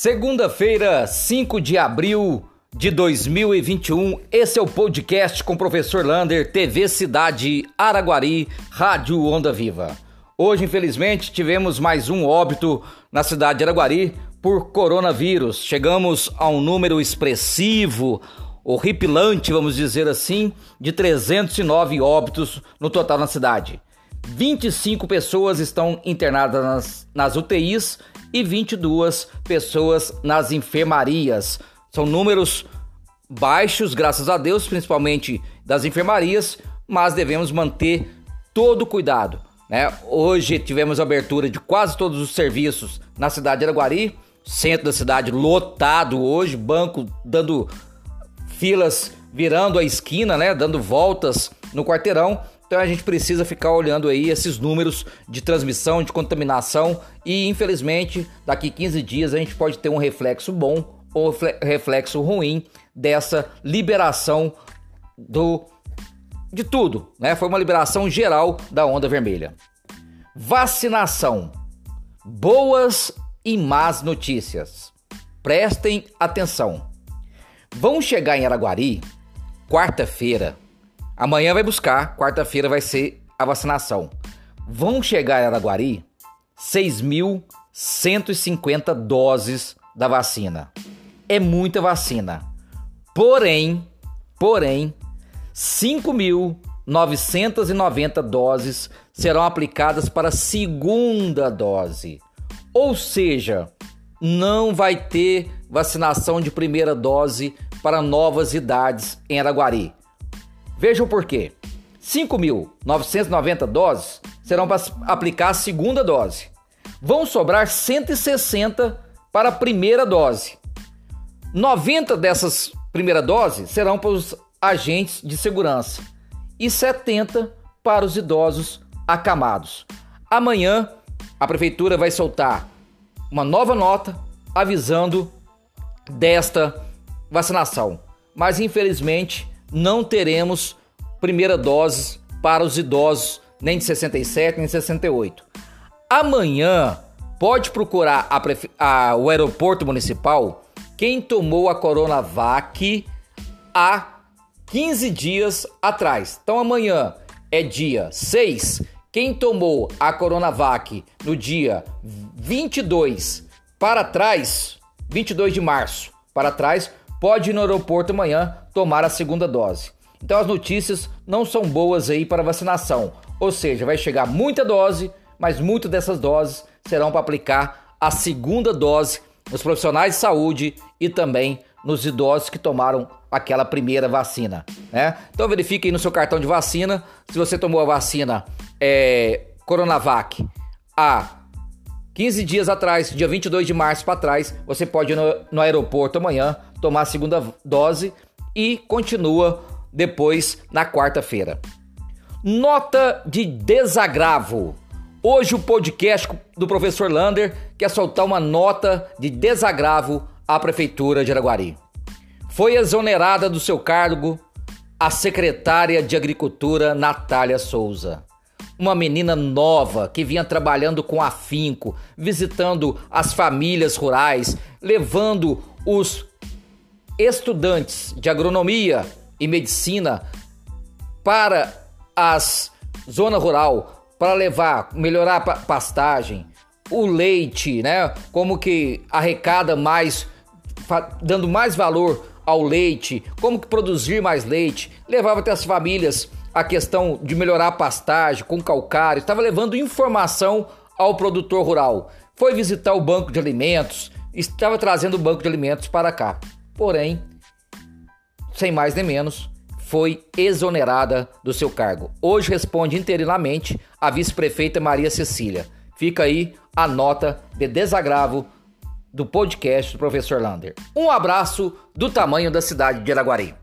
Segunda-feira, 5 de abril de 2021, esse é o podcast com o professor Lander, TV Cidade Araguari, Rádio Onda Viva. Hoje, infelizmente, tivemos mais um óbito na cidade de Araguari por coronavírus. Chegamos a um número expressivo, horripilante, vamos dizer assim, de 309 óbitos no total na cidade. 25 pessoas estão internadas nas, nas UTIs e 22 pessoas nas enfermarias. São números baixos, graças a Deus, principalmente das enfermarias, mas devemos manter todo o cuidado. Né? Hoje tivemos abertura de quase todos os serviços na cidade de Araguari, centro da cidade lotado hoje, banco dando filas virando a esquina, né? dando voltas no quarteirão. Então a gente precisa ficar olhando aí esses números de transmissão, de contaminação e infelizmente daqui 15 dias a gente pode ter um reflexo bom ou reflexo ruim dessa liberação do de tudo, né? Foi uma liberação geral da onda vermelha. Vacinação. Boas e más notícias. Prestem atenção. Vão chegar em Araguari quarta-feira Amanhã vai buscar, quarta-feira vai ser a vacinação. Vão chegar em Araguari 6.150 doses da vacina. É muita vacina. Porém, porém, 5.990 doses serão aplicadas para a segunda dose. Ou seja, não vai ter vacinação de primeira dose para novas idades em Araguari. Veja o porquê. 5.990 doses serão para aplicar a segunda dose. Vão sobrar 160 para a primeira dose. 90 dessas primeira dose serão para os agentes de segurança e 70 para os idosos acamados. Amanhã a prefeitura vai soltar uma nova nota avisando desta vacinação, mas infelizmente não teremos primeira dose para os idosos nem de 67 nem de 68. Amanhã pode procurar a, a, o aeroporto municipal quem tomou a Coronavac há 15 dias atrás. Então amanhã é dia 6. Quem tomou a Coronavac no dia 22 para trás, 22 de março para trás, pode ir no aeroporto amanhã tomar a segunda dose. Então as notícias não são boas aí para vacinação, ou seja, vai chegar muita dose, mas muitas dessas doses serão para aplicar a segunda dose nos profissionais de saúde e também nos idosos que tomaram aquela primeira vacina, né? Então verifique aí no seu cartão de vacina se você tomou a vacina é, Coronavac há 15 dias atrás, dia 22 de março para trás, você pode ir no, no aeroporto amanhã tomar a segunda dose e continua depois na quarta-feira. Nota de desagravo. Hoje o podcast do professor Lander quer soltar uma nota de desagravo à prefeitura de Araguari. Foi exonerada do seu cargo a secretária de Agricultura Natália Souza. Uma menina nova que vinha trabalhando com afinco, visitando as famílias rurais, levando os estudantes de agronomia e medicina para as zona rural para levar, melhorar a pastagem, o leite, né? Como que arrecada mais, dando mais valor ao leite, como que produzir mais leite, levava até as famílias a questão de melhorar a pastagem com calcário, estava levando informação ao produtor rural. Foi visitar o banco de alimentos, estava trazendo o banco de alimentos para cá porém, sem mais nem menos, foi exonerada do seu cargo. Hoje responde interinamente a vice-prefeita Maria Cecília. Fica aí a nota de desagravo do podcast do professor Lander. Um abraço do tamanho da cidade de Araguari.